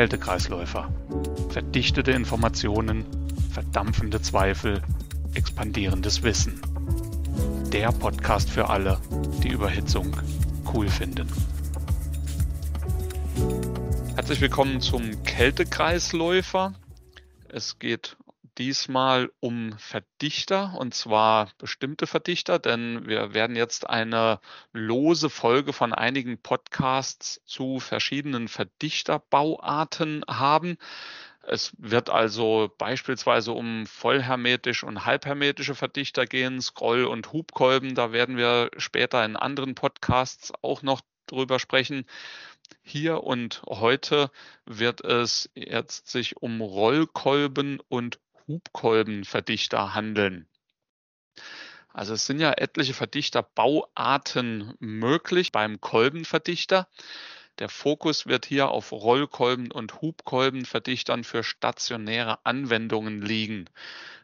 Kältekreisläufer. Verdichtete Informationen, verdampfende Zweifel, expandierendes Wissen. Der Podcast für alle, die Überhitzung cool finden. Herzlich willkommen zum Kältekreisläufer. Es geht diesmal um Verdichter und zwar bestimmte Verdichter, denn wir werden jetzt eine lose Folge von einigen Podcasts zu verschiedenen Verdichterbauarten haben. Es wird also beispielsweise um vollhermetisch und halbhermetische Verdichter gehen, Scroll- und Hubkolben. Da werden wir später in anderen Podcasts auch noch drüber sprechen. Hier und heute wird es jetzt sich um Rollkolben und Hubkolbenverdichter handeln. Also es sind ja etliche Verdichterbauarten möglich beim Kolbenverdichter. Der Fokus wird hier auf Rollkolben und Hubkolbenverdichtern für stationäre Anwendungen liegen.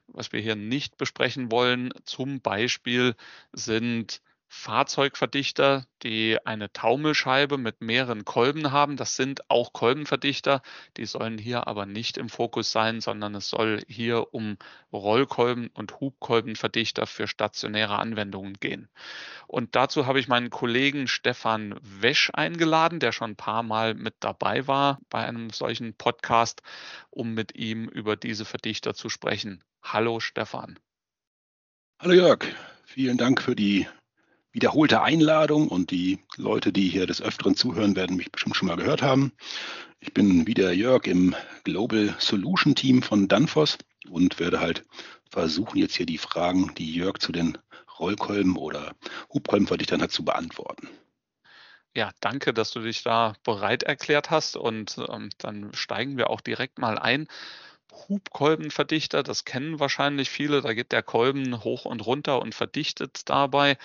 Was wir hier nicht besprechen wollen, zum Beispiel sind Fahrzeugverdichter, die eine Taumelscheibe mit mehreren Kolben haben. Das sind auch Kolbenverdichter. Die sollen hier aber nicht im Fokus sein, sondern es soll hier um Rollkolben und Hubkolbenverdichter für stationäre Anwendungen gehen. Und dazu habe ich meinen Kollegen Stefan Wesch eingeladen, der schon ein paar Mal mit dabei war bei einem solchen Podcast, um mit ihm über diese Verdichter zu sprechen. Hallo Stefan. Hallo Jörg, vielen Dank für die wiederholte Einladung und die Leute, die hier des Öfteren zuhören, werden mich bestimmt schon mal gehört haben. Ich bin wieder Jörg im Global Solution Team von Danfoss und werde halt versuchen, jetzt hier die Fragen, die Jörg zu den Rollkolben oder Hubkolbenverdichtern hat, zu beantworten. Ja, danke, dass du dich da bereit erklärt hast und ähm, dann steigen wir auch direkt mal ein. Hubkolbenverdichter, das kennen wahrscheinlich viele, da geht der Kolben hoch und runter und verdichtet dabei.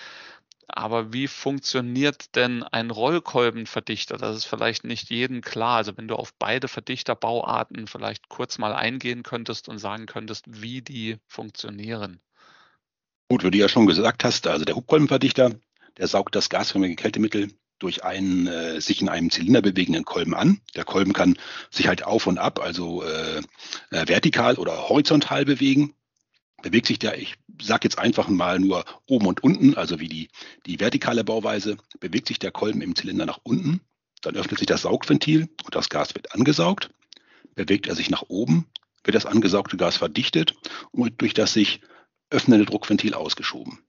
Aber wie funktioniert denn ein Rollkolbenverdichter? Das ist vielleicht nicht jedem klar. Also wenn du auf beide Verdichterbauarten vielleicht kurz mal eingehen könntest und sagen könntest, wie die funktionieren. Gut, wie du ja schon gesagt hast, also der Hubkolbenverdichter, der saugt das gasförmige Kältemittel durch einen äh, sich in einem Zylinder bewegenden Kolben an. Der Kolben kann sich halt auf und ab, also äh, äh, vertikal oder horizontal bewegen bewegt sich der, ich sage jetzt einfach mal nur oben und unten, also wie die, die vertikale Bauweise, bewegt sich der Kolben im Zylinder nach unten, dann öffnet sich das Saugventil und das Gas wird angesaugt. Bewegt er sich nach oben, wird das angesaugte Gas verdichtet und durch das sich öffnende Druckventil ausgeschoben.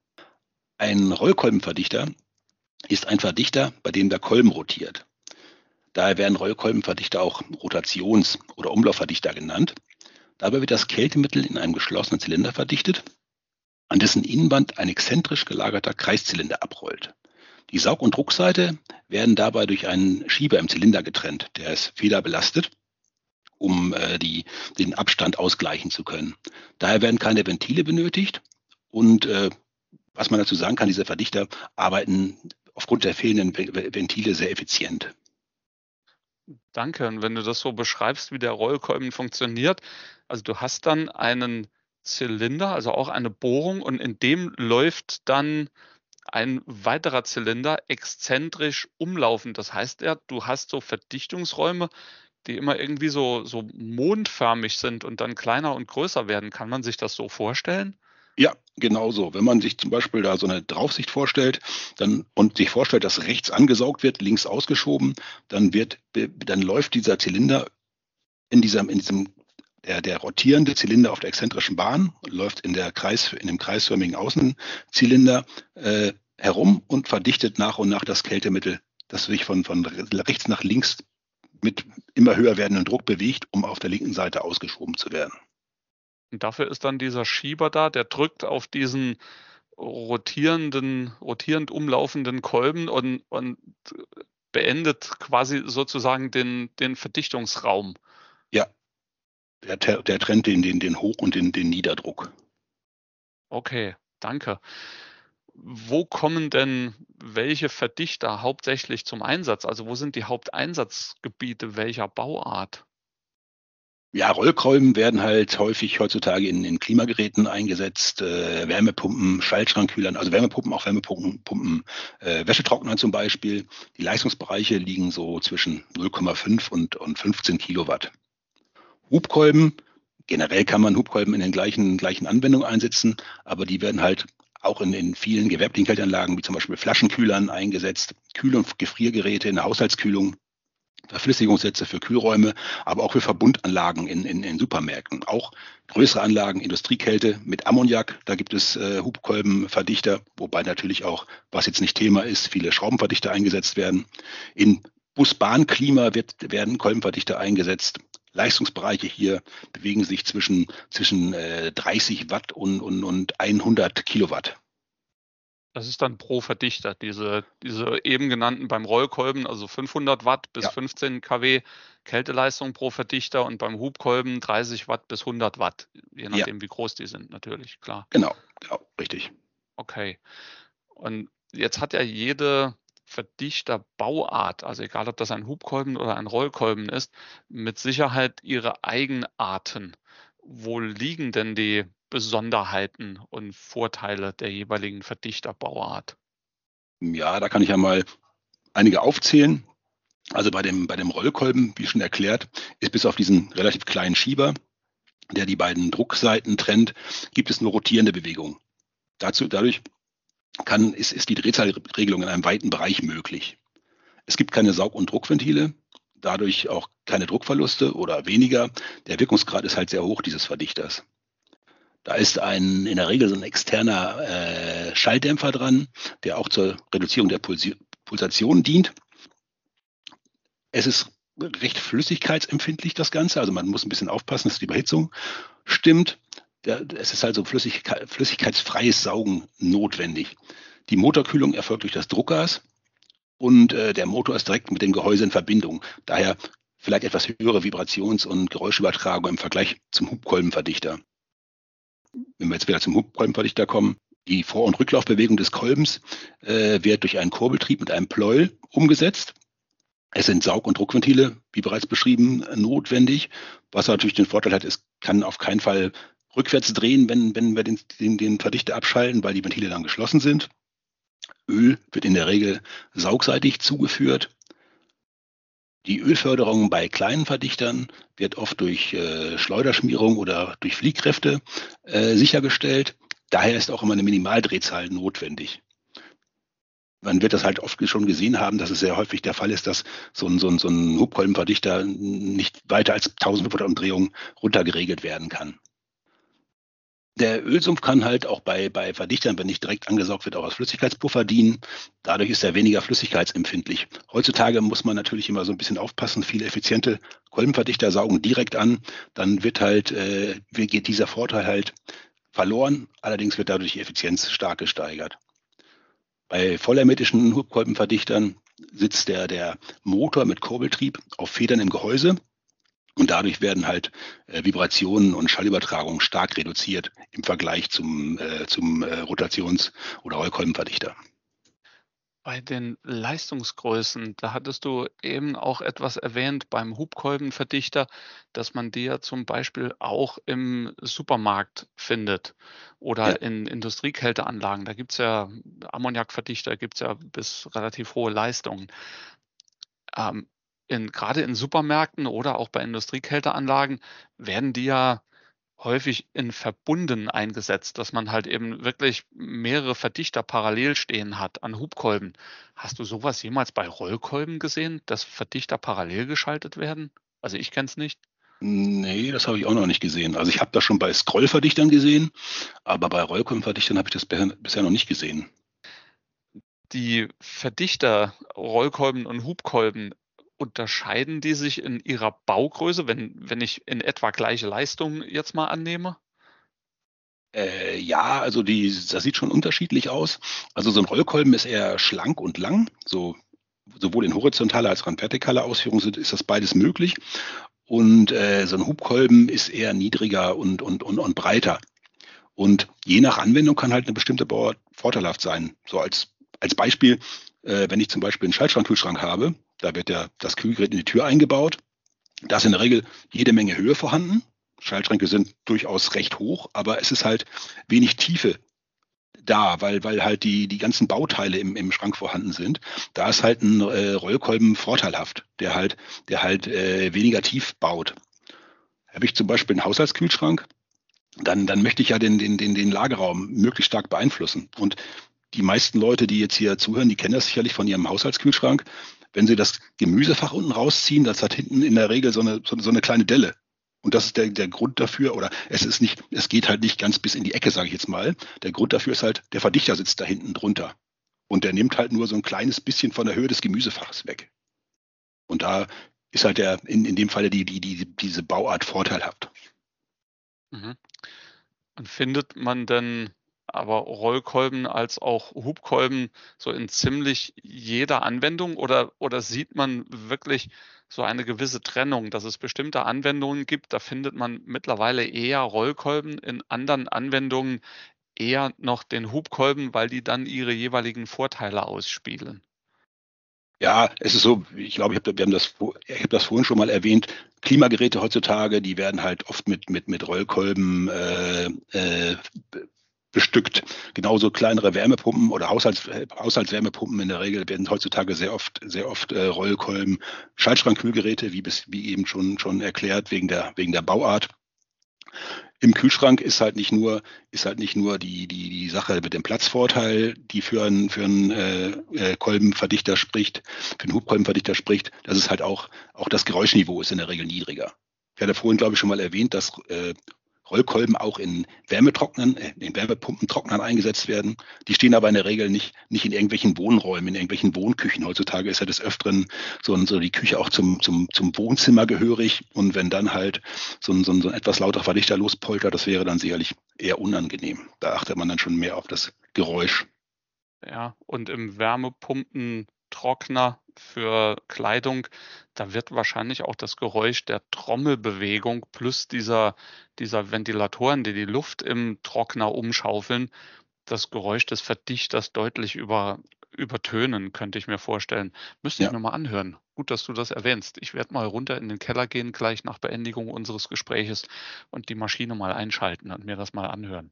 Ein Rollkolbenverdichter ist ein Verdichter, bei dem der Kolben rotiert. Daher werden Rollkolbenverdichter auch Rotations- oder Umlaufverdichter genannt. Dabei wird das Kältemittel in einem geschlossenen Zylinder verdichtet, an dessen Innenwand ein exzentrisch gelagerter Kreiszylinder abrollt. Die Saug- und Druckseite werden dabei durch einen Schieber im Zylinder getrennt, der ist federbelastet, um äh, die, den Abstand ausgleichen zu können. Daher werden keine Ventile benötigt und äh, was man dazu sagen kann, diese Verdichter arbeiten aufgrund der fehlenden Ventile sehr effizient. Danke. Und wenn du das so beschreibst, wie der Rollkolben funktioniert, also du hast dann einen Zylinder, also auch eine Bohrung und in dem läuft dann ein weiterer Zylinder exzentrisch umlaufend. Das heißt ja, du hast so Verdichtungsräume, die immer irgendwie so, so mondförmig sind und dann kleiner und größer werden. Kann man sich das so vorstellen? Ja, genau so. Wenn man sich zum Beispiel da so eine Draufsicht vorstellt dann, und sich vorstellt, dass rechts angesaugt wird, links ausgeschoben, dann wird, dann läuft dieser Zylinder in diesem, in diesem der, der rotierende Zylinder auf der exzentrischen Bahn läuft in, der Kreis, in dem kreisförmigen Außenzylinder äh, herum und verdichtet nach und nach das Kältemittel, das sich von, von rechts nach links mit immer höher werdendem Druck bewegt, um auf der linken Seite ausgeschoben zu werden. Und dafür ist dann dieser Schieber da, der drückt auf diesen rotierenden, rotierend umlaufenden Kolben und, und beendet quasi sozusagen den, den Verdichtungsraum. Der, der trennt den, den, den Hoch- und den, den Niederdruck. Okay, danke. Wo kommen denn welche Verdichter hauptsächlich zum Einsatz? Also wo sind die Haupteinsatzgebiete welcher Bauart? Ja, Rollkolben werden halt häufig heutzutage in, in Klimageräten eingesetzt, äh, Wärmepumpen, Schaltschrankkühlern, also Wärmepumpen, auch Wärmepumpen, Pumpen, äh, Wäschetrocknern zum Beispiel. Die Leistungsbereiche liegen so zwischen 0,5 und, und 15 Kilowatt. Hubkolben, generell kann man Hubkolben in den gleichen, gleichen Anwendungen einsetzen, aber die werden halt auch in, in vielen gewerblichen Kälteanlagen, wie zum Beispiel Flaschenkühlern eingesetzt, Kühl- und Gefriergeräte in der Haushaltskühlung Verflüssigungssätze für Kühlräume, aber auch für Verbundanlagen in, in, in Supermärkten. Auch größere Anlagen, Industriekälte mit Ammoniak, da gibt es äh, Hubkolbenverdichter, wobei natürlich auch, was jetzt nicht Thema ist, viele Schraubenverdichter eingesetzt werden. In Bus-Bahn-Klima werden Kolbenverdichter eingesetzt. Leistungsbereiche hier bewegen sich zwischen, zwischen äh, 30 Watt und, und, und 100 Kilowatt. Das ist dann pro Verdichter, diese, diese eben genannten beim Rollkolben, also 500 Watt bis ja. 15 kW Kälteleistung pro Verdichter und beim Hubkolben 30 Watt bis 100 Watt, je nachdem, ja. wie groß die sind, natürlich, klar. Genau, genau, richtig. Okay. Und jetzt hat ja jede Verdichterbauart, also egal ob das ein Hubkolben oder ein Rollkolben ist, mit Sicherheit ihre Eigenarten. Wo liegen denn die Besonderheiten und Vorteile der jeweiligen Verdichterbauart? Ja, da kann ich ja mal einige aufzählen. Also bei dem, bei dem Rollkolben, wie schon erklärt, ist bis auf diesen relativ kleinen Schieber, der die beiden Druckseiten trennt, gibt es nur rotierende Bewegungen. Dazu, dadurch kann, ist, ist die Drehzahlregelung in einem weiten Bereich möglich. Es gibt keine Saug- und Druckventile, dadurch auch keine Druckverluste oder weniger. Der Wirkungsgrad ist halt sehr hoch dieses Verdichters. Da ist ein, in der Regel so ein externer äh, Schalldämpfer dran, der auch zur Reduzierung der Pulsi Pulsation dient. Es ist recht flüssigkeitsempfindlich, das Ganze. Also man muss ein bisschen aufpassen, dass die Überhitzung stimmt. Es ist also Flüssigkeit, flüssigkeitsfreies Saugen notwendig. Die Motorkühlung erfolgt durch das Druckgas und äh, der Motor ist direkt mit dem Gehäuse in Verbindung. Daher vielleicht etwas höhere Vibrations- und Geräuschübertragung im Vergleich zum Hubkolbenverdichter wenn wir jetzt wieder zum Hubkolbenverdichter kommen, die Vor- und Rücklaufbewegung des Kolbens äh, wird durch einen Kurbeltrieb mit einem Pleuel umgesetzt. Es sind Saug- und Druckventile, wie bereits beschrieben, notwendig. Was natürlich den Vorteil hat, es kann auf keinen Fall rückwärts drehen, wenn, wenn wir den, den, den Verdichter abschalten, weil die Ventile dann geschlossen sind. Öl wird in der Regel saugseitig zugeführt. Die Ölförderung bei kleinen Verdichtern wird oft durch äh, Schleuderschmierung oder durch Fliehkräfte äh, sichergestellt. Daher ist auch immer eine Minimaldrehzahl notwendig. Man wird das halt oft schon gesehen haben, dass es sehr häufig der Fall ist, dass so ein, so ein, so ein Hubkolbenverdichter nicht weiter als 1500 Umdrehungen runtergeregelt werden kann. Der Ölsumpf kann halt auch bei, bei Verdichtern, wenn nicht direkt angesaugt wird, auch als Flüssigkeitspuffer dienen. Dadurch ist er weniger flüssigkeitsempfindlich. Heutzutage muss man natürlich immer so ein bisschen aufpassen. Viele effiziente Kolbenverdichter saugen direkt an. Dann wird halt, äh, geht dieser Vorteil halt verloren. Allerdings wird dadurch die Effizienz stark gesteigert. Bei vollhermetischen Hubkolbenverdichtern sitzt der, der Motor mit Kurbeltrieb auf Federn im Gehäuse und dadurch werden halt äh, Vibrationen und Schallübertragung stark reduziert im Vergleich zum, äh, zum äh, Rotations- oder Rollkolbenverdichter. Bei den Leistungsgrößen, da hattest du eben auch etwas erwähnt beim Hubkolbenverdichter, dass man die ja zum Beispiel auch im Supermarkt findet oder ja. in Industriekälteanlagen. Da gibt es ja Ammoniakverdichter, gibt es ja bis relativ hohe Leistungen. Ähm, in, gerade in Supermärkten oder auch bei Industriekälteanlagen werden die ja häufig in Verbunden eingesetzt, dass man halt eben wirklich mehrere Verdichter parallel stehen hat an Hubkolben. Hast du sowas jemals bei Rollkolben gesehen, dass Verdichter parallel geschaltet werden? Also ich kenne es nicht. Nee, das habe ich auch noch nicht gesehen. Also ich habe das schon bei Scrollverdichtern gesehen, aber bei Rollkolbenverdichtern habe ich das bisher noch nicht gesehen. Die Verdichter, Rollkolben und Hubkolben, unterscheiden die sich in ihrer Baugröße, wenn, wenn ich in etwa gleiche Leistungen jetzt mal annehme? Äh, ja, also die, das sieht schon unterschiedlich aus. Also so ein Rollkolben ist eher schlank und lang. So, sowohl in horizontaler als auch in vertikaler Ausführung sind, ist das beides möglich. Und äh, so ein Hubkolben ist eher niedriger und, und, und, und breiter. Und je nach Anwendung kann halt eine bestimmte Bauart vorteilhaft sein. So als, als Beispiel, äh, wenn ich zum Beispiel einen Schaltschrankkühlschrank habe, da wird ja das Kühlgerät in die Tür eingebaut. Da ist in der Regel jede Menge Höhe vorhanden. Schaltschränke sind durchaus recht hoch, aber es ist halt wenig Tiefe da, weil, weil halt die, die ganzen Bauteile im, im Schrank vorhanden sind. Da ist halt ein äh, Rollkolben vorteilhaft, der halt, der halt äh, weniger tief baut. Habe ich zum Beispiel einen Haushaltskühlschrank, dann, dann möchte ich ja den, den, den, den Lagerraum möglichst stark beeinflussen. Und die meisten Leute, die jetzt hier zuhören, die kennen das sicherlich von ihrem Haushaltskühlschrank. Wenn sie das Gemüsefach unten rausziehen, das hat hinten in der Regel so eine, so, so eine kleine Delle. Und das ist der, der Grund dafür, oder es ist nicht, es geht halt nicht ganz bis in die Ecke, sage ich jetzt mal. Der Grund dafür ist halt, der Verdichter sitzt da hinten drunter. Und der nimmt halt nur so ein kleines bisschen von der Höhe des Gemüsefaches weg. Und da ist halt der, in, in dem Falle die, die, die, diese Bauart vorteilhaft. Mhm. Und findet man denn aber Rollkolben als auch Hubkolben so in ziemlich jeder Anwendung oder, oder sieht man wirklich so eine gewisse Trennung, dass es bestimmte Anwendungen gibt, da findet man mittlerweile eher Rollkolben, in anderen Anwendungen eher noch den Hubkolben, weil die dann ihre jeweiligen Vorteile ausspielen. Ja, es ist so, ich glaube, ich habe wir haben das, ich habe das vorhin schon mal erwähnt. Klimageräte heutzutage, die werden halt oft mit mit mit Rollkolben äh, äh, bestückt. Genauso kleinere Wärmepumpen oder Haushalts, Haushaltswärmepumpen in der Regel werden heutzutage sehr oft, sehr oft äh, Rollkolben, Schaltschrankkühlgeräte, wie, bis, wie eben schon, schon erklärt, wegen der, wegen der Bauart. Im Kühlschrank ist halt nicht nur, ist halt nicht nur die, die, die Sache mit dem Platzvorteil, die für einen, für einen äh, äh Kolbenverdichter spricht, für einen Hubkolbenverdichter spricht, das ist halt auch, auch das Geräuschniveau ist in der Regel niedriger. Ich hatte vorhin, glaube ich, schon mal erwähnt, dass äh, Rollkolben auch in Wärmetrocknern, äh, in Wärmepumpentrocknern eingesetzt werden. Die stehen aber in der Regel nicht, nicht in irgendwelchen Wohnräumen, in irgendwelchen Wohnküchen. Heutzutage ist ja des Öfteren so, so die Küche auch zum, zum, zum Wohnzimmer gehörig. Und wenn dann halt so ein, so ein, so ein etwas lauter Verdichter lospoltert, das wäre dann sicherlich eher unangenehm. Da achtet man dann schon mehr auf das Geräusch. Ja, und im Wärmepumpentrockner für Kleidung, da wird wahrscheinlich auch das Geräusch der Trommelbewegung plus dieser, dieser Ventilatoren, die die Luft im Trockner umschaufeln, das Geräusch des Verdichters deutlich über, übertönen, könnte ich mir vorstellen. Müsste ja. ich mir mal anhören. Gut, dass du das erwähnst. Ich werde mal runter in den Keller gehen, gleich nach Beendigung unseres Gespräches und die Maschine mal einschalten und mir das mal anhören.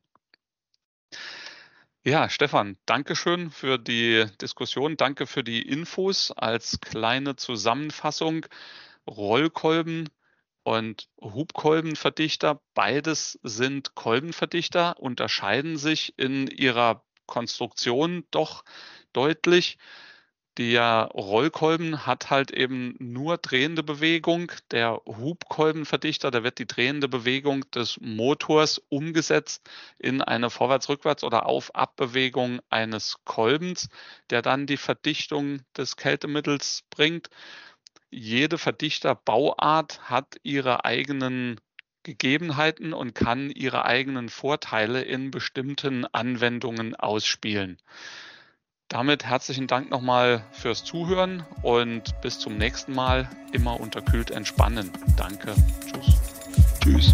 Ja, Stefan, danke schön für die Diskussion. Danke für die Infos als kleine Zusammenfassung. Rollkolben und Hubkolbenverdichter, beides sind Kolbenverdichter, unterscheiden sich in ihrer Konstruktion doch deutlich. Der Rollkolben hat halt eben nur drehende Bewegung. Der Hubkolbenverdichter, da wird die drehende Bewegung des Motors umgesetzt in eine Vorwärts-Rückwärts- oder Auf-Ab-Bewegung eines Kolbens, der dann die Verdichtung des Kältemittels bringt. Jede Verdichterbauart hat ihre eigenen Gegebenheiten und kann ihre eigenen Vorteile in bestimmten Anwendungen ausspielen. Damit herzlichen Dank nochmal fürs Zuhören und bis zum nächsten Mal. Immer unterkühlt entspannen. Danke. Tschüss. Tschüss.